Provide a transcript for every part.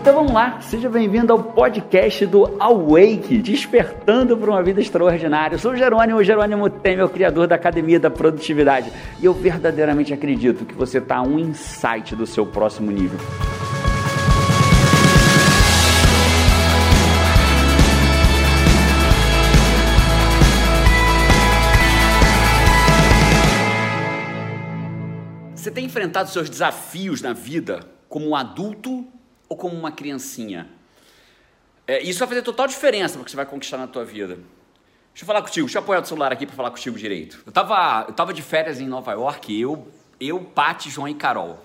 Então vamos lá, seja bem-vindo ao podcast do Awake, despertando para uma vida extraordinária. Eu sou o Jerônimo, o Jerônimo Temer, o criador da Academia da Produtividade, e eu verdadeiramente acredito que você está um insight do seu próximo nível. Você tem enfrentado seus desafios na vida como um adulto ou como uma criancinha? É, isso vai fazer total diferença para o que você vai conquistar na tua vida. Deixa eu falar contigo, deixa eu apoiar o celular aqui para falar contigo direito. Eu tava, eu tava de férias em Nova York, eu, eu, Paty, João e Carol.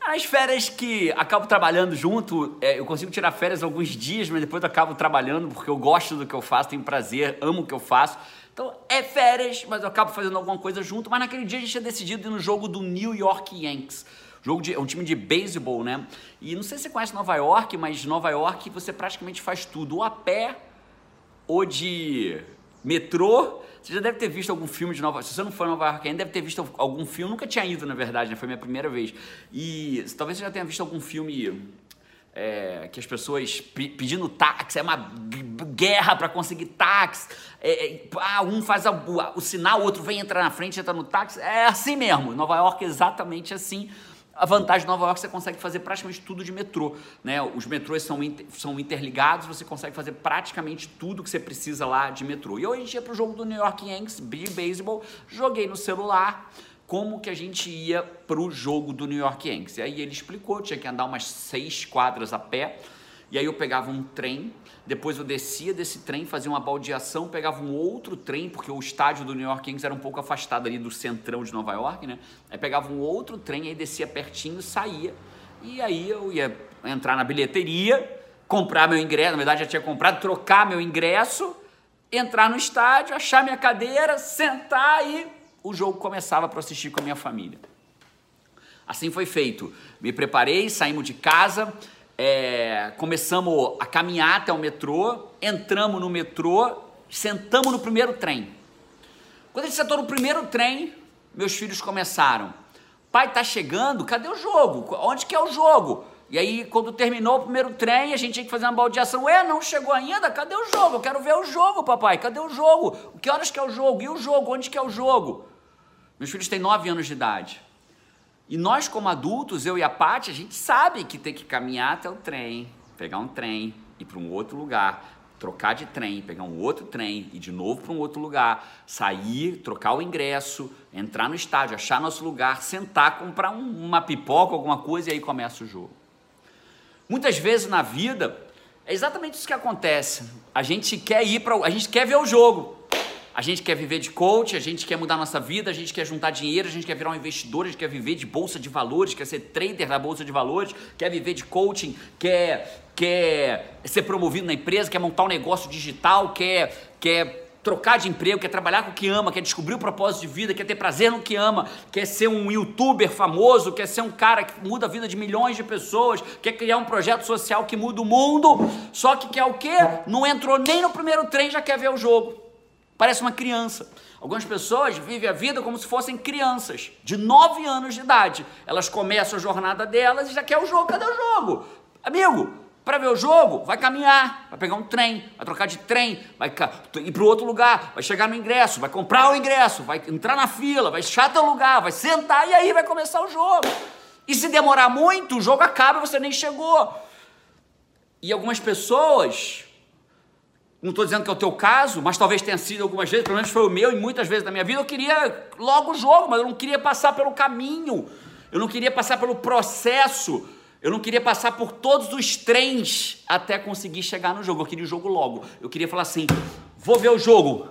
As férias que acabo trabalhando junto, é, eu consigo tirar férias alguns dias, mas depois eu acabo trabalhando porque eu gosto do que eu faço, tenho prazer, amo o que eu faço. Então é férias, mas eu acabo fazendo alguma coisa junto. Mas naquele dia a gente tinha decidido ir no jogo do New York Yankees. Jogo de, é um time de beisebol, né? E não sei se você conhece Nova York, mas Nova York você praticamente faz tudo, ou a pé, ou de metrô. Você já deve ter visto algum filme de Nova York. Se você não foi a Nova York ainda, deve ter visto algum filme. Nunca tinha ido, na verdade, né? Foi minha primeira vez. E talvez você já tenha visto algum filme é, que as pessoas pedindo táxi, é uma guerra para conseguir táxi. É, é, ah, um faz a, o, o sinal, o outro vem entrar na frente, entra no táxi. É assim mesmo. Nova York é exatamente assim. A vantagem de Nova York você consegue fazer praticamente tudo de metrô. Né? Os metrôs são, inter, são interligados, você consegue fazer praticamente tudo que você precisa lá de metrô. E hoje a gente ia para o jogo do New York Yankees de beisebol, joguei no celular como que a gente ia para o jogo do New York Yankees. E aí ele explicou, tinha que andar umas seis quadras a pé, e aí eu pegava um trem, depois eu descia desse trem, fazia uma baldeação, pegava um outro trem, porque o estádio do New York Yankees era um pouco afastado ali do centrão de Nova York, né? Aí pegava um outro trem, aí descia pertinho, saía, e aí eu ia entrar na bilheteria, comprar meu ingresso, na verdade já tinha comprado, trocar meu ingresso, entrar no estádio, achar minha cadeira, sentar e o jogo começava para assistir com a minha família. Assim foi feito. Me preparei, saímos de casa, é, começamos a caminhar até o metrô, entramos no metrô, sentamos no primeiro trem. Quando a gente sentou no primeiro trem, meus filhos começaram. Pai, tá chegando? Cadê o jogo? Onde que é o jogo? E aí, quando terminou o primeiro trem, a gente tinha que fazer uma baldeação. Ué, não chegou ainda? Cadê o jogo? Eu quero ver o jogo, papai. Cadê o jogo? Que horas que é o jogo? E o jogo? Onde que é o jogo? Meus filhos têm 9 anos de idade. E nós, como adultos, eu e a Paty, a gente sabe que tem que caminhar até o trem, pegar um trem, ir para um outro lugar, trocar de trem, pegar um outro trem, ir de novo para um outro lugar, sair, trocar o ingresso, entrar no estádio, achar nosso lugar, sentar, comprar um, uma pipoca, alguma coisa e aí começa o jogo. Muitas vezes na vida é exatamente isso que acontece. A gente quer ir para, a gente quer ver o jogo. A gente quer viver de coach, a gente quer mudar nossa vida, a gente quer juntar dinheiro, a gente quer virar um investidor, a gente quer viver de bolsa de valores, quer ser trader da bolsa de valores, quer viver de coaching, quer, quer ser promovido na empresa, quer montar um negócio digital, quer, quer trocar de emprego, quer trabalhar com o que ama, quer descobrir o propósito de vida, quer ter prazer no que ama, quer ser um youtuber famoso, quer ser um cara que muda a vida de milhões de pessoas, quer criar um projeto social que muda o mundo, só que quer o quê? Não entrou nem no primeiro trem, já quer ver o jogo. Parece uma criança. Algumas pessoas vivem a vida como se fossem crianças, de 9 anos de idade. Elas começam a jornada delas e já quer o jogo. Cadê o jogo? Amigo, para ver o jogo, vai caminhar, vai pegar um trem, vai trocar de trem, vai ir para outro lugar, vai chegar no ingresso, vai comprar o ingresso, vai entrar na fila, vai achar teu lugar, vai sentar e aí vai começar o jogo. E se demorar muito, o jogo acaba e você nem chegou. E algumas pessoas não estou dizendo que é o teu caso, mas talvez tenha sido algumas vezes, pelo menos foi o meu e muitas vezes na minha vida. Eu queria logo o jogo, mas eu não queria passar pelo caminho, eu não queria passar pelo processo, eu não queria passar por todos os trens até conseguir chegar no jogo. Eu queria o jogo logo. Eu queria falar assim: vou ver o jogo.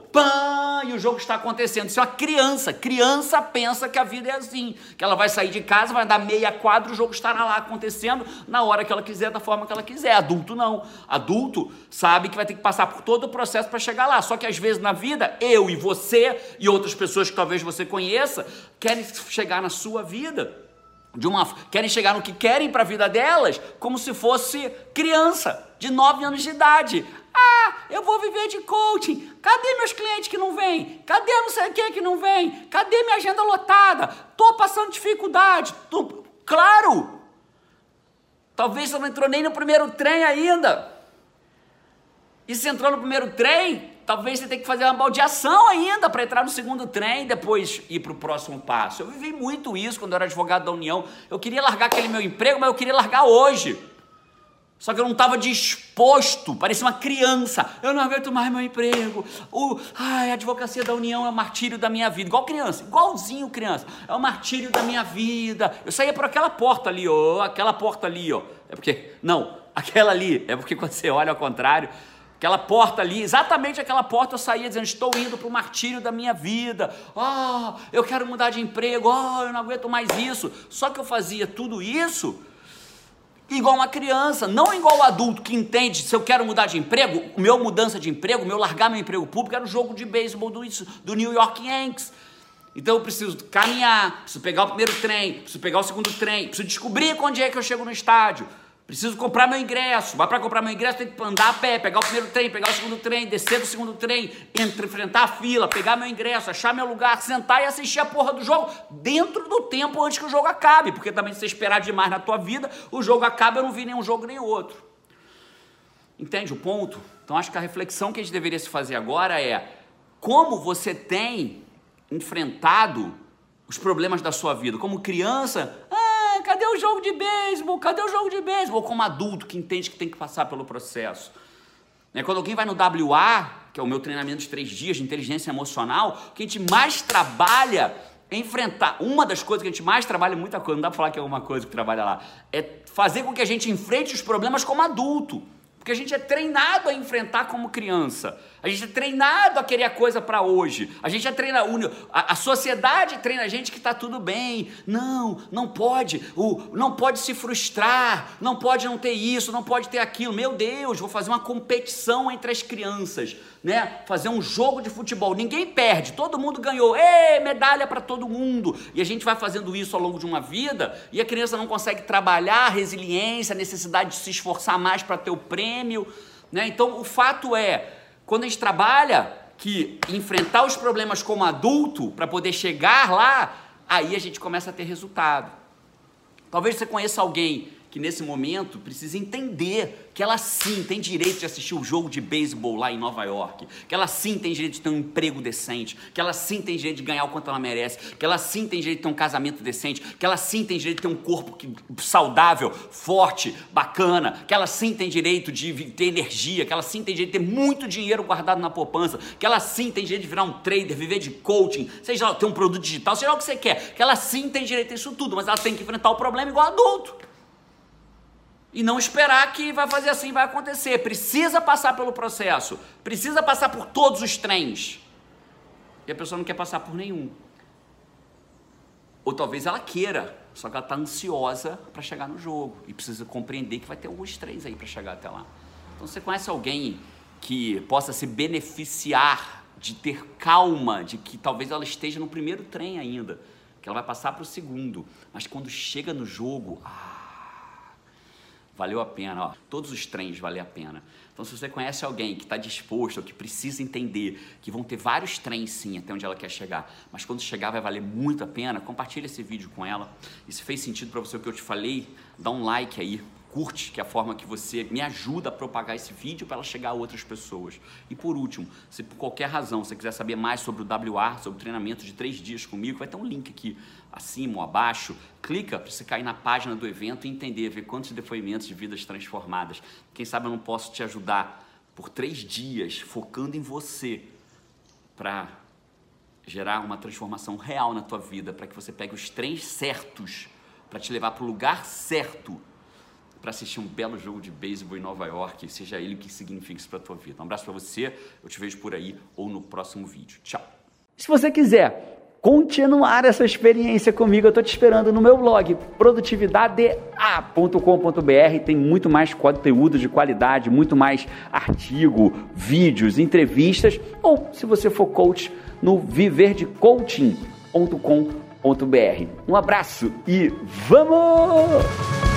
E o jogo está acontecendo. Isso é uma criança. Criança pensa que a vida é assim. Que ela vai sair de casa, vai andar meia quadra, o jogo estará lá acontecendo na hora que ela quiser, da forma que ela quiser. Adulto não. Adulto sabe que vai ter que passar por todo o processo para chegar lá. Só que às vezes na vida, eu e você e outras pessoas que talvez você conheça, querem chegar na sua vida de uma querem chegar no que querem para a vida delas como se fosse criança de 9 anos de idade. Ah, eu vou viver de coaching. Cadê meus clientes que não vêm? Cadê não sei o que que não vem? Cadê minha agenda lotada? Tô passando dificuldade. Tô... Claro! Talvez você não entrou nem no primeiro trem ainda. E se entrou no primeiro trem, talvez você tenha que fazer uma baldeação ainda para entrar no segundo trem e depois ir para o próximo passo. Eu vivi muito isso quando eu era advogado da União. Eu queria largar aquele meu emprego, mas eu queria largar hoje. Só que eu não estava disposto, parecia uma criança. Eu não aguento mais meu emprego. O, ai, a advocacia da União é o martírio da minha vida. Igual criança, igualzinho criança. É o martírio da minha vida. Eu saía por aquela porta ali, ó. Aquela porta ali, ó. É porque, não, aquela ali. É porque quando você olha ao contrário, aquela porta ali, exatamente aquela porta eu saía dizendo: Estou indo para o martírio da minha vida. Oh, eu quero mudar de emprego. Oh, eu não aguento mais isso. Só que eu fazia tudo isso igual uma criança, não igual o adulto que entende se eu quero mudar de emprego, meu mudança de emprego, meu largar meu emprego público era o jogo de beisebol do, do New York Yankees. Então eu preciso caminhar, preciso pegar o primeiro trem, preciso pegar o segundo trem, preciso descobrir onde é que eu chego no estádio, Preciso comprar meu ingresso. Mas para comprar meu ingresso tem que andar a pé, pegar o primeiro trem, pegar o segundo trem, descer do segundo trem, enfrentar a fila, pegar meu ingresso, achar meu lugar, sentar e assistir a porra do jogo dentro do tempo antes que o jogo acabe. Porque também se você esperar demais na tua vida, o jogo acaba, eu não vi nenhum jogo nem outro. Entende o ponto? Então acho que a reflexão que a gente deveria se fazer agora é como você tem enfrentado os problemas da sua vida. Como criança, cadê o jogo de beisebol? Cadê o jogo de beisebol? Ou como adulto que entende que tem que passar pelo processo. Né? Quando alguém vai no WA, que é o meu treinamento de três dias de inteligência emocional, o que a gente mais trabalha é enfrentar. Uma das coisas que a gente mais trabalha, muita coisa, não dá para falar que é uma coisa que trabalha lá, é fazer com que a gente enfrente os problemas como adulto. Porque a gente é treinado a enfrentar como criança. A gente é treinado a querer a coisa para hoje. A gente é treinado. A, a sociedade treina a gente que está tudo bem. Não, não pode. O, não pode se frustrar. Não pode não ter isso. Não pode ter aquilo. Meu Deus, vou fazer uma competição entre as crianças. Né? Fazer um jogo de futebol. Ninguém perde. Todo mundo ganhou. Ê, medalha para todo mundo. E a gente vai fazendo isso ao longo de uma vida. E a criança não consegue trabalhar a resiliência, a necessidade de se esforçar mais para ter o prêmio. Né? Então, o fato é quando a gente trabalha que enfrentar os problemas como adulto para poder chegar lá, aí a gente começa a ter resultado. Talvez você conheça alguém que nesse momento precisa entender que ela sim tem direito de assistir o jogo de beisebol lá em Nova York, que ela sim tem direito de ter um emprego decente, que ela sim tem direito de ganhar o quanto ela merece, que ela sim tem direito de ter um casamento decente, que ela sim tem direito de ter um corpo que, saudável, forte, bacana, que ela sim tem direito de ter energia, que ela sim tem direito de ter muito dinheiro guardado na poupança, que ela sim tem direito de virar um trader, viver de coaching, seja lá, ter um produto digital, seja lá o que você quer, que ela sim tem direito a isso tudo, mas ela tem que enfrentar o problema igual adulto e não esperar que vai fazer assim, vai acontecer. Precisa passar pelo processo, precisa passar por todos os trens. E a pessoa não quer passar por nenhum. Ou talvez ela queira, só que ela está ansiosa para chegar no jogo e precisa compreender que vai ter alguns trens aí para chegar até lá. Então você conhece alguém que possa se beneficiar de ter calma, de que talvez ela esteja no primeiro trem ainda, que ela vai passar para o segundo, mas quando chega no jogo, ah, valeu a pena, ó, todos os trens valem a pena. Então, se você conhece alguém que está disposto ou que precisa entender que vão ter vários trens sim até onde ela quer chegar, mas quando chegar vai valer muito a pena, compartilhe esse vídeo com ela. E se fez sentido para você o que eu te falei, dá um like aí, curte, que é a forma que você me ajuda a propagar esse vídeo para ela chegar a outras pessoas. E por último, se por qualquer razão você quiser saber mais sobre o WA, sobre o treinamento de três dias comigo, vai ter um link aqui acima ou abaixo. Clica para você cair na página do evento e entender, ver quantos depoimentos de vidas transformadas. Quem sabe eu não posso te ajudar por três dias, focando em você, para gerar uma transformação real na tua vida, para que você pegue os trens certos, para te levar para o lugar certo para assistir um belo jogo de beisebol em Nova York, seja ele o que signifique isso para a tua vida. Um abraço para você, eu te vejo por aí ou no próximo vídeo. Tchau! Se você quiser continuar essa experiência comigo, eu estou te esperando no meu blog produtividadea.com.br. Tem muito mais conteúdo de qualidade, muito mais artigo, vídeos, entrevistas, ou se você for coach, no viverdecoaching.com.br. Um abraço e vamos!